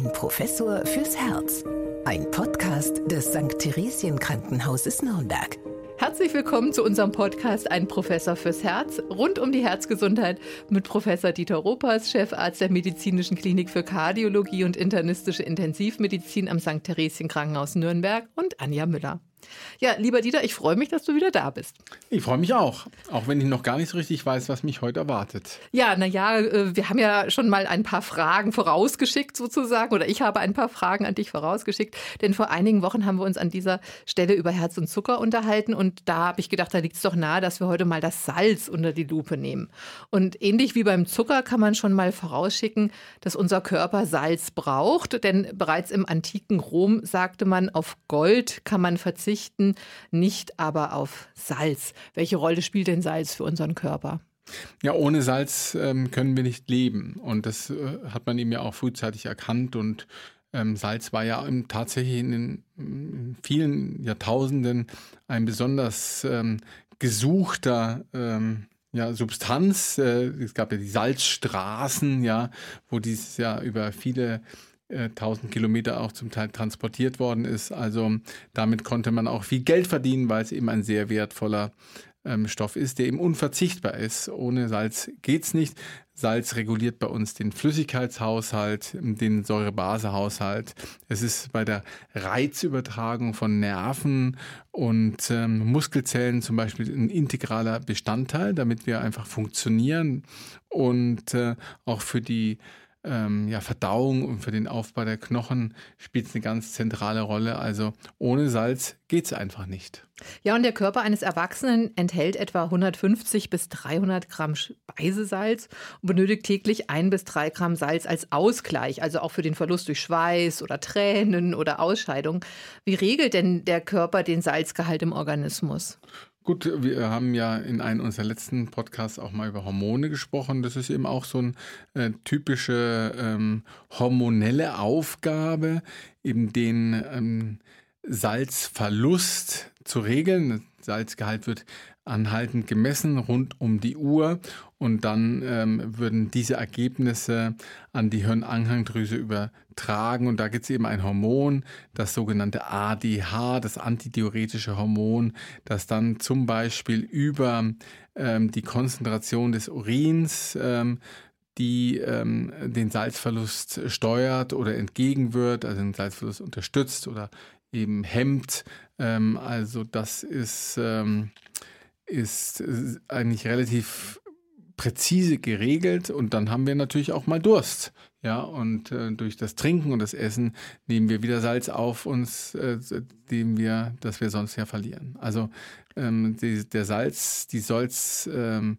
Ein Professor fürs Herz. Ein Podcast des St. Theresien Krankenhauses Nürnberg. Herzlich willkommen zu unserem Podcast Ein Professor fürs Herz rund um die Herzgesundheit mit Professor Dieter Ropers, Chefarzt der Medizinischen Klinik für Kardiologie und internistische Intensivmedizin am St. Theresien Krankenhaus Nürnberg und Anja Müller. Ja, lieber Dieter, ich freue mich, dass du wieder da bist. Ich freue mich auch, auch wenn ich noch gar nicht so richtig weiß, was mich heute erwartet. Ja, naja, äh, wir haben ja schon mal ein paar Fragen vorausgeschickt sozusagen, oder ich habe ein paar Fragen an dich vorausgeschickt, denn vor einigen Wochen haben wir uns an dieser Stelle über Herz und Zucker unterhalten und da habe ich gedacht, da liegt es doch nahe, dass wir heute mal das Salz unter die Lupe nehmen. Und ähnlich wie beim Zucker kann man schon mal vorausschicken, dass unser Körper Salz braucht, denn bereits im antiken Rom sagte man, auf Gold kann man verzichten verzichten, nicht aber auf Salz. Welche Rolle spielt denn Salz für unseren Körper? Ja, ohne Salz ähm, können wir nicht leben. Und das äh, hat man eben ja auch frühzeitig erkannt. Und ähm, Salz war ja tatsächlich in, den, in vielen Jahrtausenden ein besonders ähm, gesuchter ähm, ja, Substanz. Äh, es gab ja die Salzstraßen, ja, wo dieses ja über viele 1000 äh, Kilometer auch zum Teil transportiert worden ist. Also damit konnte man auch viel Geld verdienen, weil es eben ein sehr wertvoller ähm, Stoff ist, der eben unverzichtbar ist. Ohne Salz geht's nicht. Salz reguliert bei uns den Flüssigkeitshaushalt, den Säurebasehaushalt. Es ist bei der Reizübertragung von Nerven und ähm, Muskelzellen zum Beispiel ein integraler Bestandteil, damit wir einfach funktionieren und äh, auch für die ähm, ja, Verdauung und für den Aufbau der Knochen spielt es eine ganz zentrale Rolle. Also ohne Salz geht es einfach nicht. Ja, und der Körper eines Erwachsenen enthält etwa 150 bis 300 Gramm Speisesalz und benötigt täglich ein bis drei Gramm Salz als Ausgleich, also auch für den Verlust durch Schweiß oder Tränen oder Ausscheidung. Wie regelt denn der Körper den Salzgehalt im Organismus? Gut, wir haben ja in einem unserer letzten Podcasts auch mal über Hormone gesprochen. Das ist eben auch so eine äh, typische ähm, hormonelle Aufgabe, eben den ähm, Salzverlust zu regeln. Salzgehalt wird anhaltend gemessen rund um die Uhr und dann ähm, würden diese Ergebnisse an die Hirnanhangdrüse übertragen und da gibt es eben ein Hormon, das sogenannte ADH, das antidiuretische Hormon, das dann zum Beispiel über ähm, die Konzentration des Urins ähm, die ähm, den Salzverlust steuert oder entgegenwirkt, also den Salzverlust unterstützt oder eben hemmt. Ähm, also das ist ähm, ist eigentlich relativ präzise geregelt und dann haben wir natürlich auch mal Durst. Ja, und äh, durch das Trinken und das Essen nehmen wir wieder Salz auf uns, äh, dem wir, das wir sonst ja verlieren. Also ähm, die, der Salz, die Salz, ähm,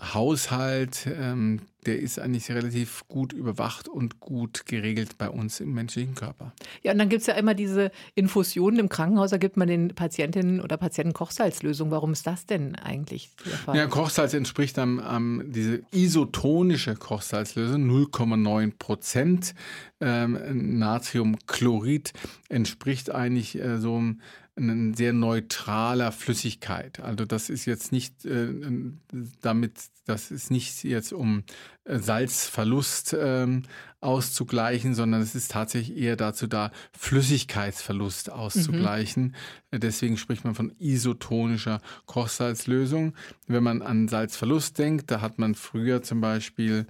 Haushalt, ähm, der ist eigentlich relativ gut überwacht und gut geregelt bei uns im menschlichen Körper. Ja, und dann gibt es ja immer diese Infusionen im Krankenhaus, da gibt man den Patientinnen oder Patienten Kochsalzlösung. Warum ist das denn eigentlich? Ja, Kochsalz entspricht dann ähm, diese isotonische Kochsalzlösung, 0,9 Prozent. Ähm, Natriumchlorid entspricht eigentlich äh, so einem ein sehr neutraler Flüssigkeit. Also das ist jetzt nicht äh, damit, das ist nicht jetzt um äh, Salzverlust ähm, auszugleichen, sondern es ist tatsächlich eher dazu da, Flüssigkeitsverlust auszugleichen. Mhm. Deswegen spricht man von isotonischer Kochsalzlösung. Wenn man an Salzverlust denkt, da hat man früher zum Beispiel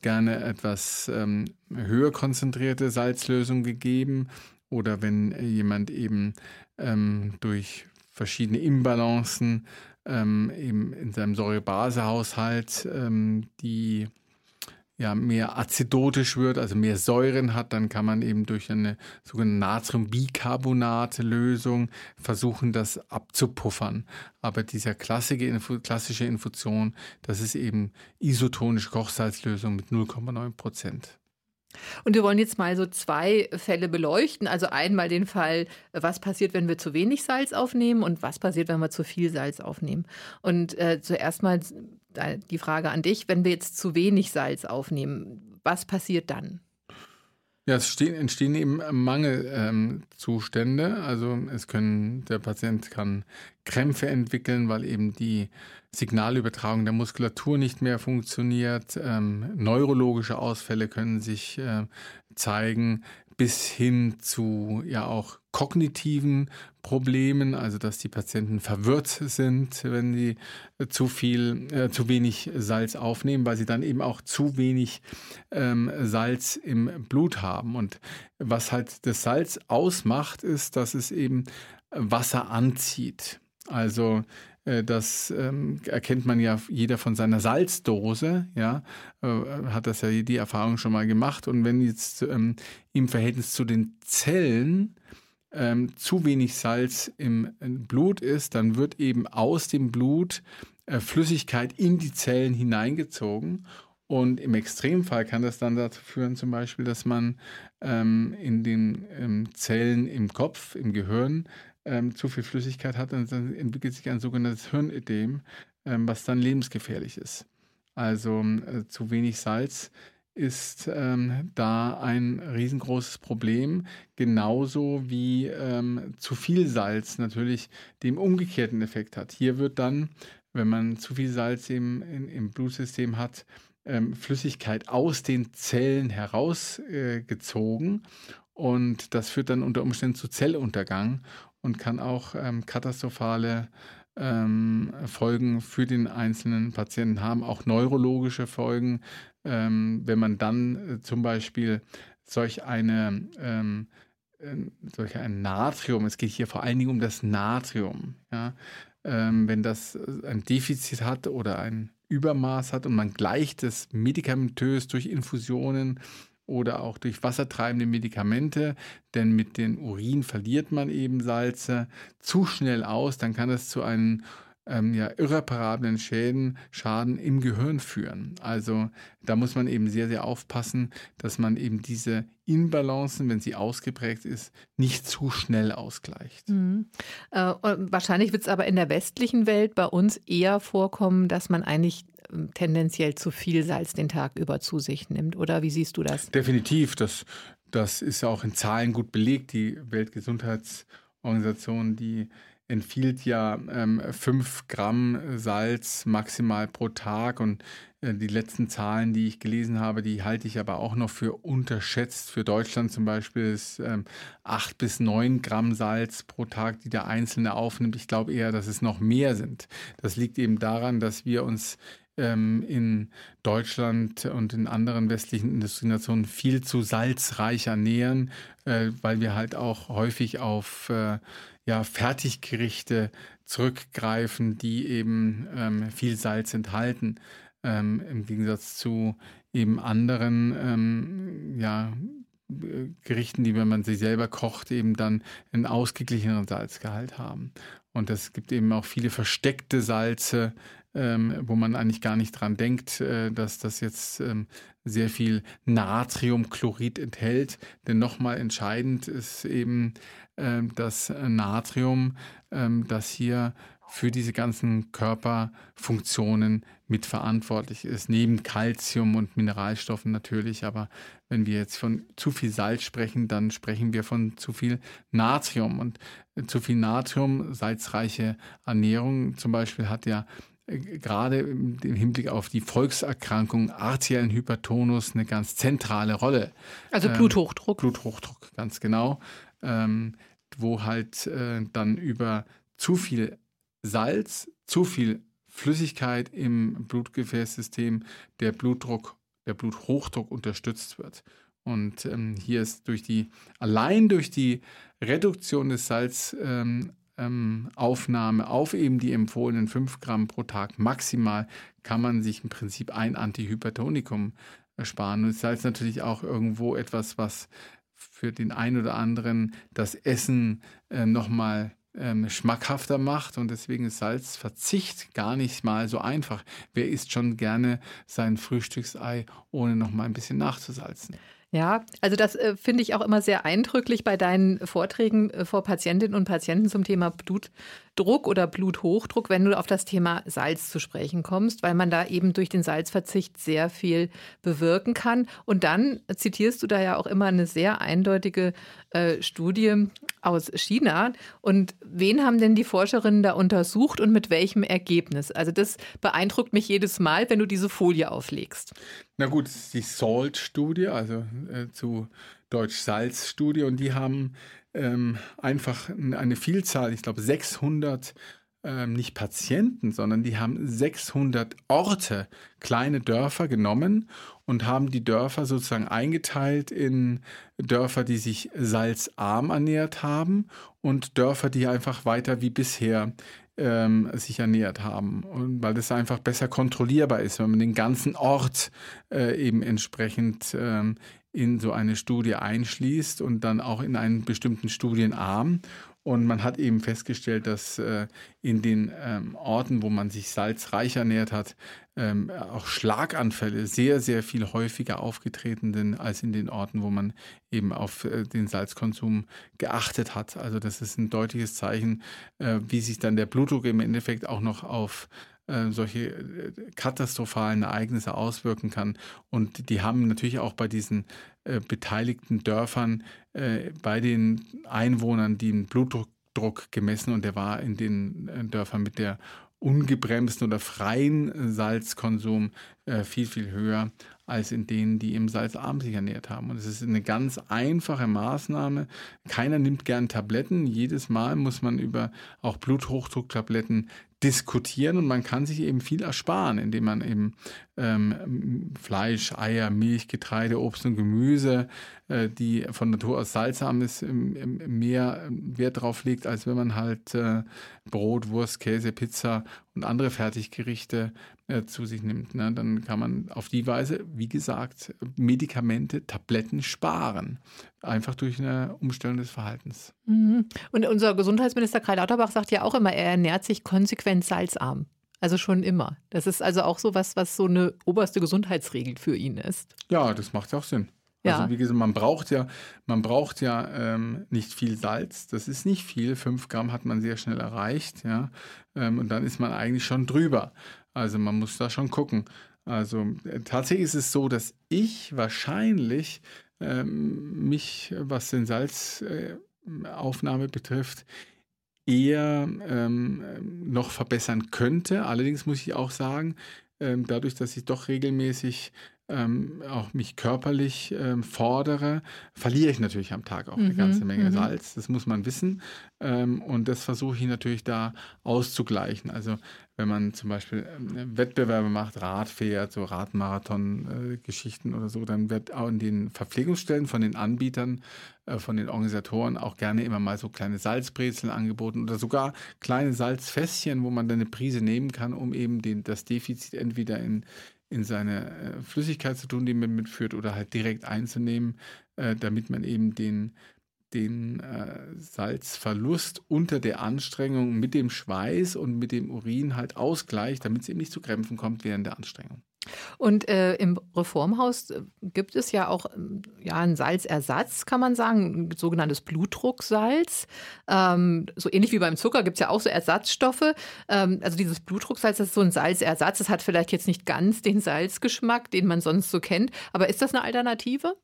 gerne etwas ähm, höher konzentrierte Salzlösung gegeben oder wenn jemand eben ähm, durch verschiedene Imbalancen ähm, eben in seinem Säurebasehaushalt, ähm, die ja mehr azidotisch wird, also mehr Säuren hat, dann kann man eben durch eine sogenannte Natriumbicarbonat-Lösung versuchen, das abzupuffern. Aber dieser klassische, klassische Infusion, das ist eben isotonische Kochsalzlösung mit 0,9 Prozent. Und wir wollen jetzt mal so zwei Fälle beleuchten. Also einmal den Fall, was passiert, wenn wir zu wenig Salz aufnehmen und was passiert, wenn wir zu viel Salz aufnehmen. Und äh, zuerst mal die Frage an dich, wenn wir jetzt zu wenig Salz aufnehmen, was passiert dann? Ja, es stehen, entstehen eben Mangelzustände. Ähm, also es können, der Patient kann Krämpfe entwickeln, weil eben die Signalübertragung der Muskulatur nicht mehr funktioniert. Ähm, neurologische Ausfälle können sich äh, zeigen, bis hin zu ja auch kognitiven Problemen, also dass die Patienten verwirrt sind, wenn sie zu viel, äh, zu wenig Salz aufnehmen, weil sie dann eben auch zu wenig ähm, Salz im Blut haben. Und was halt das Salz ausmacht, ist, dass es eben Wasser anzieht. Also äh, das ähm, erkennt man ja jeder von seiner Salzdose, ja, äh, hat das ja die Erfahrung schon mal gemacht. Und wenn jetzt ähm, im Verhältnis zu den Zellen ähm, zu wenig Salz im Blut ist, dann wird eben aus dem Blut äh, Flüssigkeit in die Zellen hineingezogen. Und im Extremfall kann das dann dazu führen, zum Beispiel, dass man ähm, in den ähm, Zellen im Kopf, im Gehirn, ähm, zu viel Flüssigkeit hat und dann entwickelt sich ein sogenanntes Hirnödem, ähm, was dann lebensgefährlich ist. Also äh, zu wenig Salz ist ähm, da ein riesengroßes Problem, genauso wie ähm, zu viel Salz natürlich den umgekehrten Effekt hat. Hier wird dann, wenn man zu viel Salz im, in, im Blutsystem hat, ähm, Flüssigkeit aus den Zellen herausgezogen äh, und das führt dann unter Umständen zu Zelluntergang und kann auch ähm, katastrophale ähm, Folgen für den einzelnen Patienten haben, auch neurologische Folgen, ähm, wenn man dann äh, zum Beispiel solch eine äh, solch ein Natrium, es geht hier vor allen Dingen um das Natrium, ja, ähm, wenn das äh, ein Defizit hat oder ein Übermaß hat und man gleicht es medikamentös durch Infusionen oder auch durch wassertreibende Medikamente, denn mit den Urin verliert man eben Salze zu schnell aus, dann kann es zu einem ähm, ja, irreparablen Schäden, Schaden im Gehirn führen. Also da muss man eben sehr, sehr aufpassen, dass man eben diese Inbalancen, wenn sie ausgeprägt ist, nicht zu schnell ausgleicht. Mhm. Äh, wahrscheinlich wird es aber in der westlichen Welt bei uns eher vorkommen, dass man eigentlich tendenziell zu viel Salz den Tag über zu sich nimmt. Oder wie siehst du das? Definitiv. Das, das ist auch in Zahlen gut belegt. Die Weltgesundheitsorganisation, die empfiehlt ja ähm, 5 Gramm Salz maximal pro Tag und äh, die letzten Zahlen, die ich gelesen habe, die halte ich aber auch noch für unterschätzt. Für Deutschland zum Beispiel ist ähm, 8 bis 9 Gramm Salz pro Tag, die der Einzelne aufnimmt. Ich glaube eher, dass es noch mehr sind. Das liegt eben daran, dass wir uns ähm, in Deutschland und in anderen westlichen Industrienationen viel zu salzreich ernähren, äh, weil wir halt auch häufig auf äh, ja, Fertiggerichte zurückgreifen, die eben ähm, viel Salz enthalten, ähm, im Gegensatz zu eben anderen ähm, ja, Gerichten, die, wenn man sie selber kocht, eben dann einen ausgeglicheneren Salzgehalt haben. Und es gibt eben auch viele versteckte Salze, ähm, wo man eigentlich gar nicht dran denkt, äh, dass das jetzt ähm, sehr viel Natriumchlorid enthält. Denn nochmal entscheidend ist eben äh, das Natrium, äh, das hier für diese ganzen Körperfunktionen mitverantwortlich ist, neben Kalzium und Mineralstoffen natürlich. Aber wenn wir jetzt von zu viel Salz sprechen, dann sprechen wir von zu viel Natrium. Und äh, zu viel Natrium, salzreiche Ernährung zum Beispiel, hat ja gerade im Hinblick auf die Volkserkrankung arteriellen Hypertonus eine ganz zentrale Rolle. Also ähm, Bluthochdruck. Bluthochdruck, ganz genau. Ähm, wo halt äh, dann über zu viel Salz, zu viel Flüssigkeit im Blutgefäßsystem der Blutdruck, der Bluthochdruck unterstützt wird. Und ähm, hier ist durch die, allein durch die Reduktion des Salz, ähm, ähm, Aufnahme auf eben die empfohlenen 5 Gramm pro Tag maximal kann man sich im Prinzip ein Antihypertonikum sparen. Und das ist natürlich auch irgendwo etwas, was für den einen oder anderen das Essen äh, nochmal ähm, schmackhafter macht und deswegen ist Salzverzicht gar nicht mal so einfach. Wer isst schon gerne sein Frühstücksei, ohne nochmal ein bisschen nachzusalzen? Ja, also das äh, finde ich auch immer sehr eindrücklich bei deinen Vorträgen äh, vor Patientinnen und Patienten zum Thema Blutdruck oder Bluthochdruck, wenn du auf das Thema Salz zu sprechen kommst, weil man da eben durch den Salzverzicht sehr viel bewirken kann. Und dann zitierst du da ja auch immer eine sehr eindeutige äh, Studie aus China. Und wen haben denn die Forscherinnen da untersucht und mit welchem Ergebnis? Also das beeindruckt mich jedes Mal, wenn du diese Folie auflegst. Na gut, das ist die SALT-Studie, also äh, zu Deutsch Salz-Studie. Und die haben ähm, einfach eine Vielzahl, ich glaube 600 ähm, nicht Patienten, sondern die haben 600 Orte, kleine Dörfer genommen und haben die Dörfer sozusagen eingeteilt in Dörfer, die sich salzarm ernährt haben und Dörfer, die einfach weiter wie bisher ähm, sich ernährt haben. Und weil das einfach besser kontrollierbar ist, wenn man den ganzen Ort äh, eben entsprechend ähm, in so eine Studie einschließt und dann auch in einen bestimmten Studienarm. Und man hat eben festgestellt, dass äh, in den ähm, Orten, wo man sich salzreich ernährt hat, ähm, auch Schlaganfälle sehr, sehr viel häufiger aufgetreten sind als in den Orten, wo man eben auf äh, den Salzkonsum geachtet hat. Also das ist ein deutliches Zeichen, äh, wie sich dann der Blutdruck im Endeffekt auch noch auf äh, solche äh, katastrophalen Ereignisse auswirken kann. Und die haben natürlich auch bei diesen äh, beteiligten Dörfern, äh, bei den Einwohnern, einen Blutdruck gemessen und der war in den Dörfern mit der ungebremsten oder freien Salzkonsum äh, viel, viel höher als in denen, die im salzarm sich ernährt haben. Und es ist eine ganz einfache Maßnahme. Keiner nimmt gern Tabletten. Jedes Mal muss man über auch Bluthochdrucktabletten diskutieren und man kann sich eben viel ersparen, indem man eben ähm, Fleisch, Eier, Milch, Getreide, Obst und Gemüse, äh, die von Natur aus salzarm ist, mehr Wert drauf legt, als wenn man halt äh, Brot, Wurst, Käse, Pizza und andere Fertiggerichte äh, zu sich nimmt. Ne? Dann kann man auf die Weise, wie gesagt, Medikamente, Tabletten sparen. Einfach durch eine Umstellung des Verhaltens. Mhm. Und unser Gesundheitsminister Karl Lauterbach sagt ja auch immer, er ernährt sich konsequent salzarm. Also schon immer. Das ist also auch so was, was so eine oberste Gesundheitsregel für ihn ist. Ja, das macht ja auch Sinn. Ja. Also wie gesagt, man braucht ja, man braucht ja ähm, nicht viel Salz. Das ist nicht viel. Fünf Gramm hat man sehr schnell erreicht, ja. Ähm, und dann ist man eigentlich schon drüber. Also man muss da schon gucken. Also äh, tatsächlich ist es so, dass ich wahrscheinlich ähm, mich, was den Salzaufnahme äh, betrifft, eher ähm, noch verbessern könnte. Allerdings muss ich auch sagen, ähm, dadurch, dass ich doch regelmäßig ähm, auch mich körperlich ähm, fordere, verliere ich natürlich am Tag auch eine mhm, ganze Menge mhm. Salz. Das muss man wissen. Ähm, und das versuche ich natürlich da auszugleichen. Also wenn man zum Beispiel ähm, Wettbewerbe macht, Rad fährt, so Radmarathon-Geschichten äh, oder so, dann wird auch in den Verpflegungsstellen von den Anbietern, äh, von den Organisatoren auch gerne immer mal so kleine Salzbrezeln angeboten oder sogar kleine Salzfässchen, wo man dann eine Prise nehmen kann, um eben den, das Defizit entweder in in seine äh, Flüssigkeit zu tun, die man mitführt, oder halt direkt einzunehmen, äh, damit man eben den, den äh, Salzverlust unter der Anstrengung mit dem Schweiß und mit dem Urin halt ausgleicht, damit es eben nicht zu Krämpfen kommt während der Anstrengung. Und äh, im Reformhaus äh, gibt es ja auch ähm, ja, einen Salzersatz, kann man sagen, ein sogenanntes Blutdrucksalz. Ähm, so ähnlich wie beim Zucker gibt es ja auch so Ersatzstoffe. Ähm, also dieses Blutdrucksalz, das ist so ein Salzersatz. Das hat vielleicht jetzt nicht ganz den Salzgeschmack, den man sonst so kennt. Aber ist das eine Alternative?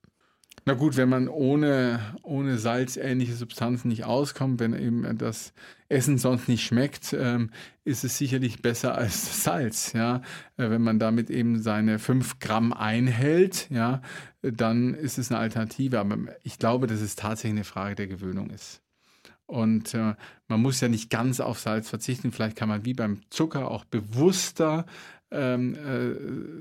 Na gut, wenn man ohne, ohne salzähnliche Substanzen nicht auskommt, wenn eben das Essen sonst nicht schmeckt, ähm, ist es sicherlich besser als Salz. Ja? Äh, wenn man damit eben seine 5 Gramm einhält, ja, dann ist es eine Alternative. Aber ich glaube, dass es tatsächlich eine Frage der Gewöhnung ist. Und äh, man muss ja nicht ganz auf Salz verzichten. Vielleicht kann man wie beim Zucker auch bewusster ähm, äh,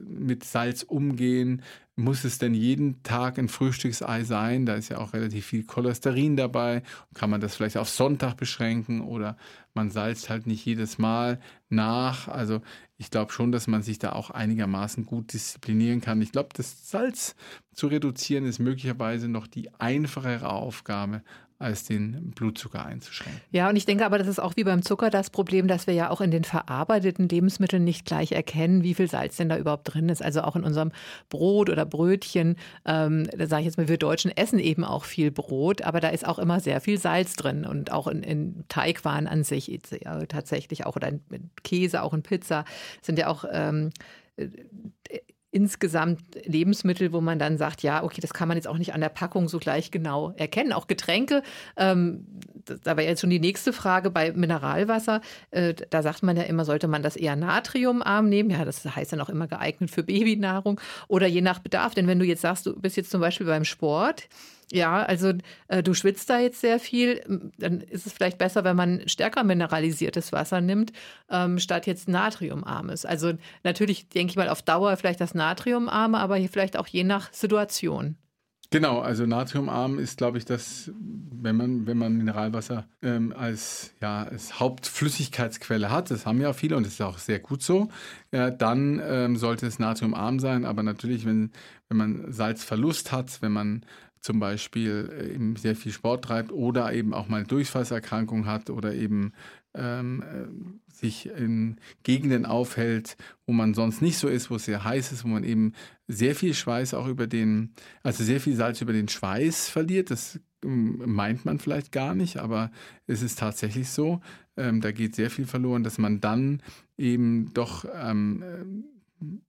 mit Salz umgehen? Muss es denn jeden Tag ein Frühstücksei sein? Da ist ja auch relativ viel Cholesterin dabei. Kann man das vielleicht auf Sonntag beschränken oder man salzt halt nicht jedes Mal nach? Also ich glaube schon, dass man sich da auch einigermaßen gut disziplinieren kann. Ich glaube, das Salz zu reduzieren ist möglicherweise noch die einfachere Aufgabe als den Blutzucker einzuschränken. Ja, und ich denke aber, das ist auch wie beim Zucker das Problem, dass wir ja auch in den verarbeiteten Lebensmitteln nicht gleich erkennen, wie viel Salz denn da überhaupt drin ist. Also auch in unserem Brot oder Brötchen, ähm, da sage ich jetzt mal, wir Deutschen essen eben auch viel Brot, aber da ist auch immer sehr viel Salz drin und auch in, in Teigwaren an sich ja, tatsächlich auch oder in Käse, auch in Pizza sind ja auch ähm, insgesamt Lebensmittel, wo man dann sagt, ja, okay, das kann man jetzt auch nicht an der Packung so gleich genau erkennen. Auch Getränke, ähm, da wäre jetzt schon die nächste Frage bei Mineralwasser. Äh, da sagt man ja immer, sollte man das eher natriumarm nehmen? Ja, das heißt dann auch immer geeignet für Babynahrung oder je nach Bedarf. Denn wenn du jetzt sagst, du bist jetzt zum Beispiel beim Sport, ja, also äh, du schwitzt da jetzt sehr viel, dann ist es vielleicht besser, wenn man stärker mineralisiertes Wasser nimmt, ähm, statt jetzt natriumarmes. Also natürlich denke ich mal auf Dauer vielleicht das natriumarme, aber hier vielleicht auch je nach Situation. Genau, also natriumarm ist, glaube ich, das, wenn man, wenn man Mineralwasser ähm, als, ja, als Hauptflüssigkeitsquelle hat, das haben ja viele und das ist auch sehr gut so, äh, dann ähm, sollte es natriumarm sein. Aber natürlich, wenn, wenn man Salzverlust hat, wenn man zum Beispiel äh, sehr viel Sport treibt oder eben auch mal Durchfallserkrankung hat oder eben ähm, äh, sich in Gegenden aufhält, wo man sonst nicht so ist, wo es sehr heiß ist, wo man eben sehr viel Schweiß auch über den, also sehr viel Salz über den Schweiß verliert. Das ähm, meint man vielleicht gar nicht, aber es ist tatsächlich so. Ähm, da geht sehr viel verloren, dass man dann eben doch ähm,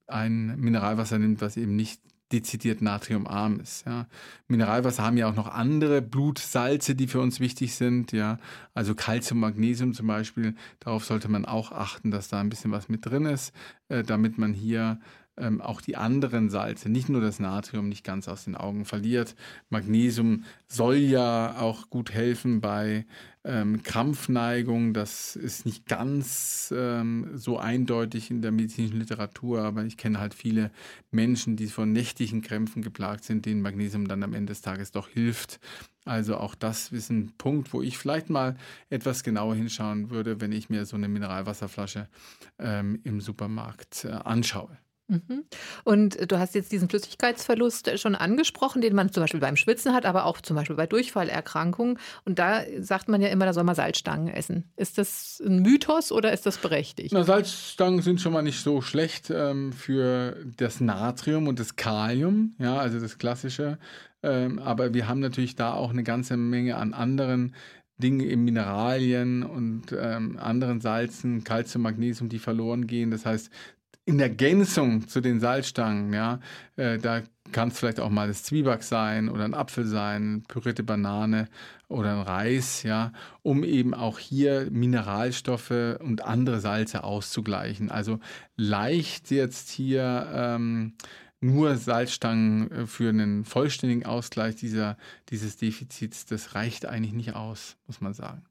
ein Mineralwasser nimmt, was eben nicht dezidiert natriumarm ist. Ja. Mineralwasser haben ja auch noch andere Blutsalze, die für uns wichtig sind. Ja. Also Calcium, Magnesium zum Beispiel. Darauf sollte man auch achten, dass da ein bisschen was mit drin ist, äh, damit man hier ähm, auch die anderen Salze, nicht nur das Natrium, nicht ganz aus den Augen verliert. Magnesium soll ja auch gut helfen bei ähm, Krampfneigung. Das ist nicht ganz ähm, so eindeutig in der medizinischen Literatur, aber ich kenne halt viele Menschen, die von nächtlichen Krämpfen geplagt sind, denen Magnesium dann am Ende des Tages doch hilft. Also auch das ist ein Punkt, wo ich vielleicht mal etwas genauer hinschauen würde, wenn ich mir so eine Mineralwasserflasche ähm, im Supermarkt äh, anschaue. Mhm. Und du hast jetzt diesen Flüssigkeitsverlust schon angesprochen, den man zum Beispiel beim Schwitzen hat, aber auch zum Beispiel bei Durchfallerkrankungen. Und da sagt man ja immer, da soll man Salzstangen essen. Ist das ein Mythos oder ist das berechtigt? Na, Salzstangen sind schon mal nicht so schlecht ähm, für das Natrium und das Kalium, ja, also das klassische. Ähm, aber wir haben natürlich da auch eine ganze Menge an anderen Dinge in Mineralien und ähm, anderen Salzen, Calcium, Magnesium, die verloren gehen. Das heißt, in Ergänzung zu den Salzstangen, ja, äh, da kann es vielleicht auch mal das Zwieback sein oder ein Apfel sein, pürierte Banane oder ein Reis, ja, um eben auch hier Mineralstoffe und andere Salze auszugleichen. Also leicht jetzt hier ähm, nur Salzstangen äh, für einen vollständigen Ausgleich dieser, dieses Defizits, das reicht eigentlich nicht aus, muss man sagen.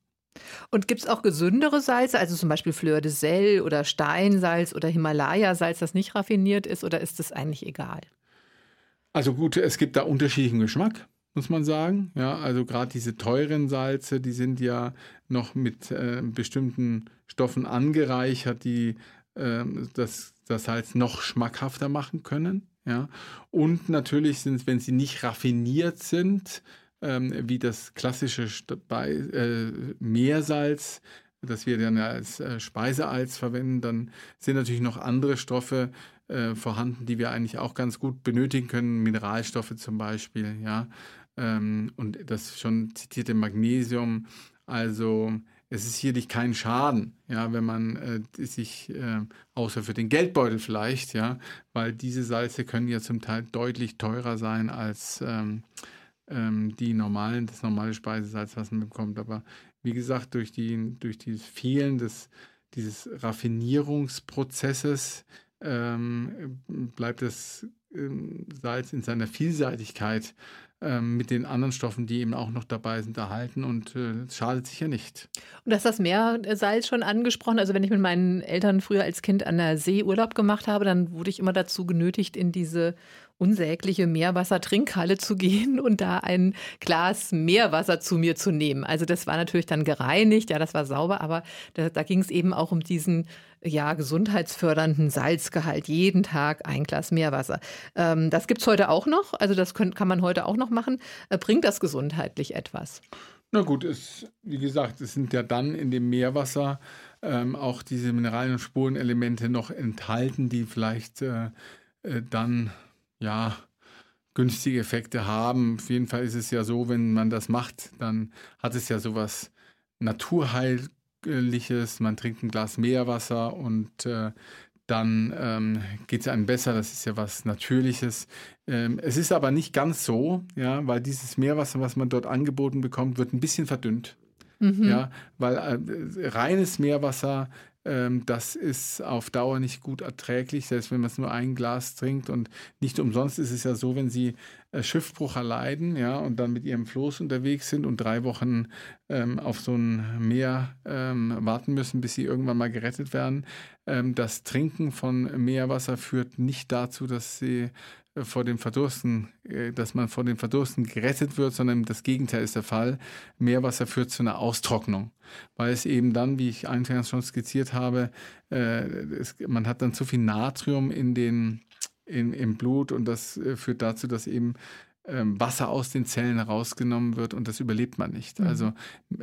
Und gibt es auch gesündere Salze, also zum Beispiel Fleur de Sel oder Steinsalz oder Himalaya-Salz, das nicht raffiniert ist, oder ist das eigentlich egal? Also gut, es gibt da unterschiedlichen Geschmack, muss man sagen. Ja, also gerade diese teuren Salze, die sind ja noch mit äh, bestimmten Stoffen angereichert, die äh, das, das Salz noch schmackhafter machen können. Ja, und natürlich sind, wenn sie nicht raffiniert sind, ähm, wie das klassische Spe äh, Meersalz, das wir dann als äh, Speisealz verwenden, dann sind natürlich noch andere Stoffe äh, vorhanden, die wir eigentlich auch ganz gut benötigen können, Mineralstoffe zum Beispiel, ja, ähm, und das schon zitierte Magnesium. Also es ist sicherlich kein Schaden, ja, wenn man äh, sich, äh, außer für den Geldbeutel vielleicht, ja, weil diese Salze können ja zum Teil deutlich teurer sein als ähm, ähm, die normalen, das normale Speisesalz, was man bekommt. Aber wie gesagt, durch, die, durch dieses Fehlen des, dieses Raffinierungsprozesses ähm, bleibt das ähm, Salz in seiner Vielseitigkeit mit den anderen Stoffen, die eben auch noch dabei sind, erhalten und äh, schadet sicher nicht. Und du hast das Meersalz schon angesprochen. Also wenn ich mit meinen Eltern früher als Kind an der See Urlaub gemacht habe, dann wurde ich immer dazu genötigt, in diese unsägliche Meerwassertrinkhalle zu gehen und da ein Glas Meerwasser zu mir zu nehmen. Also das war natürlich dann gereinigt, ja, das war sauber, aber da, da ging es eben auch um diesen ja, gesundheitsfördernden Salzgehalt. Jeden Tag ein Glas Meerwasser. Ähm, das gibt es heute auch noch, also das können, kann man heute auch noch machen. Äh, bringt das gesundheitlich etwas? Na gut, es, wie gesagt, es sind ja dann in dem Meerwasser ähm, auch diese Mineralien- und Spurenelemente noch enthalten, die vielleicht äh, äh, dann ja, günstige Effekte haben. Auf jeden Fall ist es ja so, wenn man das macht, dann hat es ja sowas Naturheiliges. Man trinkt ein Glas Meerwasser und äh, dann ähm, geht es einem besser. Das ist ja was Natürliches. Ähm, es ist aber nicht ganz so, ja, weil dieses Meerwasser, was man dort angeboten bekommt, wird ein bisschen verdünnt. Mhm. Ja, weil äh, reines Meerwasser das ist auf Dauer nicht gut erträglich, selbst wenn man es nur ein Glas trinkt. Und nicht umsonst ist es ja so, wenn Sie äh, Schiffbruch erleiden ja, und dann mit Ihrem Floß unterwegs sind und drei Wochen ähm, auf so ein Meer ähm, warten müssen, bis Sie irgendwann mal gerettet werden. Ähm, das Trinken von Meerwasser führt nicht dazu, dass Sie vor dem Verdursten, äh, dass man vor dem Verdursten gerettet wird, sondern das Gegenteil ist der Fall. Meerwasser führt zu einer Austrocknung, weil es eben dann, wie ich eingangs schon skizziert habe, äh, es, man hat dann zu viel Natrium in den, in, im Blut und das äh, führt dazu, dass eben ähm, Wasser aus den Zellen herausgenommen wird und das überlebt man nicht. Mhm. Also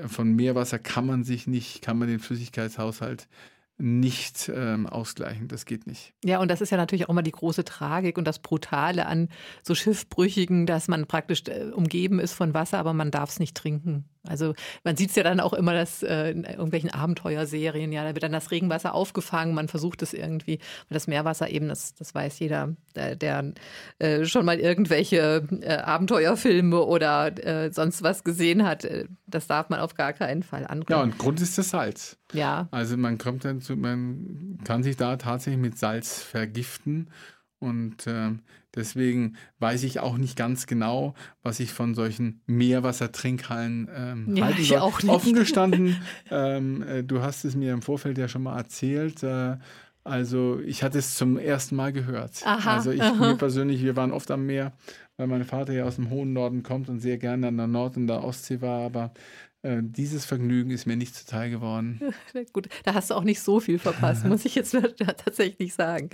von Meerwasser kann man sich nicht, kann man den Flüssigkeitshaushalt nicht ähm, ausgleichen. Das geht nicht. Ja, und das ist ja natürlich auch immer die große Tragik und das Brutale an so Schiffbrüchigen, dass man praktisch äh, umgeben ist von Wasser, aber man darf es nicht trinken. Also man sieht es ja dann auch immer dass, äh, in irgendwelchen Abenteuerserien, ja, da wird dann das Regenwasser aufgefangen, man versucht es irgendwie, weil das Meerwasser eben, das, das weiß jeder, der, der äh, schon mal irgendwelche äh, Abenteuerfilme oder äh, sonst was gesehen hat, äh, das darf man auf gar keinen Fall anrühren. Ja, und Grund ist das Salz. Ja. Also man kommt dann zu, man kann sich da tatsächlich mit Salz vergiften und äh, deswegen weiß ich auch nicht ganz genau, was ich von solchen Meerwassertrinkhallen ähm, ja, halten soll. Auch nicht. Offen gestanden, ähm, äh, du hast es mir im Vorfeld ja schon mal erzählt. Äh, also ich hatte es zum ersten Mal gehört. Aha, also ich aha. mir persönlich, wir waren oft am Meer, weil mein Vater ja aus dem hohen Norden kommt und sehr gerne an der Nord- und der Ostsee war, aber äh, dieses Vergnügen ist mir nicht zuteil geworden. Gut, da hast du auch nicht so viel verpasst, muss ich jetzt tatsächlich sagen.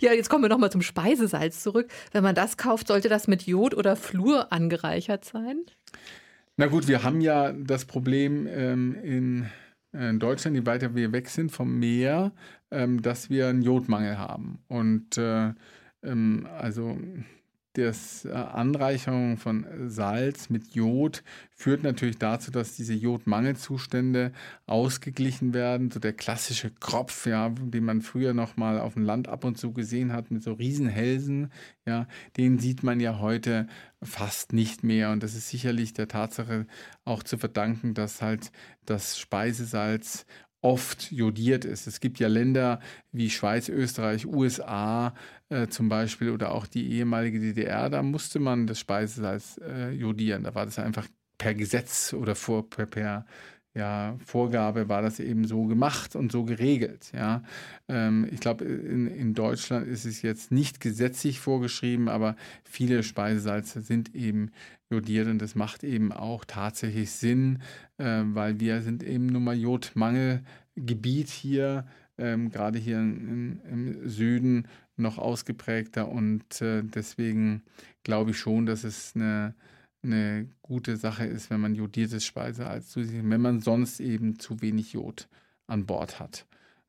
Ja, jetzt kommen wir nochmal zum Speisesalz zurück. Wenn man das kauft, sollte das mit Jod oder Fluor angereichert sein? Na gut, wir haben ja das Problem ähm, in, in, Deutschland, je weiter wir weg sind vom Meer, ähm, dass wir einen Jodmangel haben. Und äh, ähm, also das äh, Anreicherung von Salz mit Jod führt natürlich dazu, dass diese Jodmangelzustände ausgeglichen werden. So der klassische Kropf, ja, den man früher noch mal auf dem Land ab und zu gesehen hat mit so Riesenhälsen, ja, den sieht man ja heute fast nicht mehr. Und das ist sicherlich der Tatsache auch zu verdanken, dass halt das Speisesalz oft jodiert ist. Es gibt ja Länder wie Schweiz, Österreich, USA äh, zum Beispiel oder auch die ehemalige DDR, da musste man das Speisesalz äh, jodieren. Da war das einfach per Gesetz oder vor, per, per ja, Vorgabe war das eben so gemacht und so geregelt. Ja. Ähm, ich glaube, in, in Deutschland ist es jetzt nicht gesetzlich vorgeschrieben, aber viele Speisesalze sind eben jodiert und das macht eben auch tatsächlich Sinn, äh, weil wir sind eben nun mal Jodmangelgebiet hier, ähm, gerade hier in, im Süden noch ausgeprägter und äh, deswegen glaube ich schon, dass es eine eine gute Sache ist, wenn man jodiertes Speisesalz zu sich, wenn man sonst eben zu wenig Jod an Bord hat.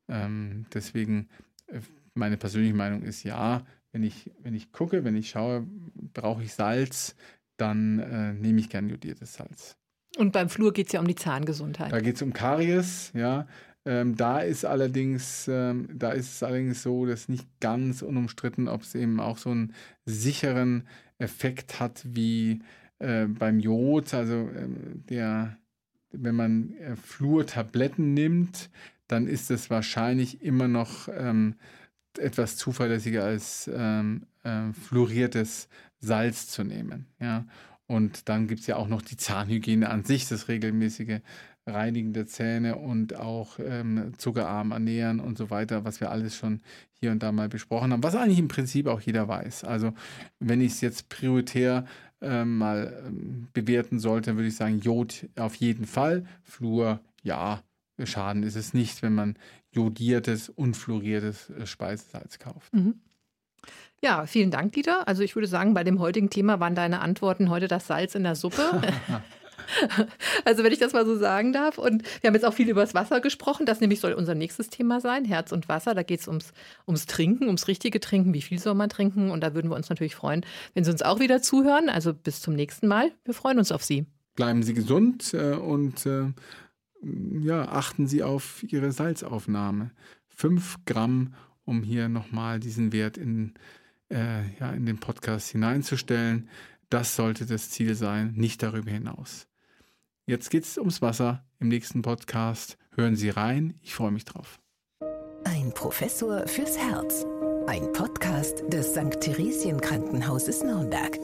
Ähm, deswegen, äh, meine persönliche Meinung ist ja, wenn ich, wenn ich gucke, wenn ich schaue, brauche ich Salz, dann äh, nehme ich gern jodiertes Salz. Und beim Flur geht es ja um die Zahngesundheit. Da geht es um Karies, ja. Ähm, da ist allerdings, ähm, da ist es allerdings so, dass nicht ganz unumstritten, ob es eben auch so einen sicheren Effekt hat wie äh, beim Jod, also äh, der, wenn man äh, Fluortabletten nimmt, dann ist es wahrscheinlich immer noch ähm, etwas zuverlässiger als ähm, äh, fluoriertes Salz zu nehmen. Ja? Und dann gibt es ja auch noch die Zahnhygiene an sich, das regelmäßige Reinigen der Zähne und auch ähm, zuckerarm ernähren und so weiter, was wir alles schon hier und da mal besprochen haben, was eigentlich im Prinzip auch jeder weiß. Also wenn ich es jetzt prioritär äh, mal ähm, bewerten sollte, würde ich sagen, Jod auf jeden Fall. Fluor, ja, Schaden ist es nicht, wenn man jodiertes, unfluoriertes äh, Speisesalz kauft. Mhm. Ja, vielen Dank, Dieter. Also ich würde sagen, bei dem heutigen Thema waren deine Antworten heute das Salz in der Suppe. Also wenn ich das mal so sagen darf. Und wir haben jetzt auch viel über das Wasser gesprochen. Das nämlich soll unser nächstes Thema sein, Herz und Wasser. Da geht es ums, ums Trinken, ums richtige Trinken. Wie viel soll man trinken? Und da würden wir uns natürlich freuen, wenn Sie uns auch wieder zuhören. Also bis zum nächsten Mal. Wir freuen uns auf Sie. Bleiben Sie gesund äh, und äh, ja, achten Sie auf Ihre Salzaufnahme. Fünf Gramm um hier nochmal diesen Wert in, äh, ja, in den Podcast hineinzustellen. Das sollte das Ziel sein, nicht darüber hinaus. Jetzt geht es ums Wasser im nächsten Podcast. Hören Sie rein, ich freue mich drauf. Ein Professor fürs Herz. Ein Podcast des St. Theresien Krankenhauses Nürnberg.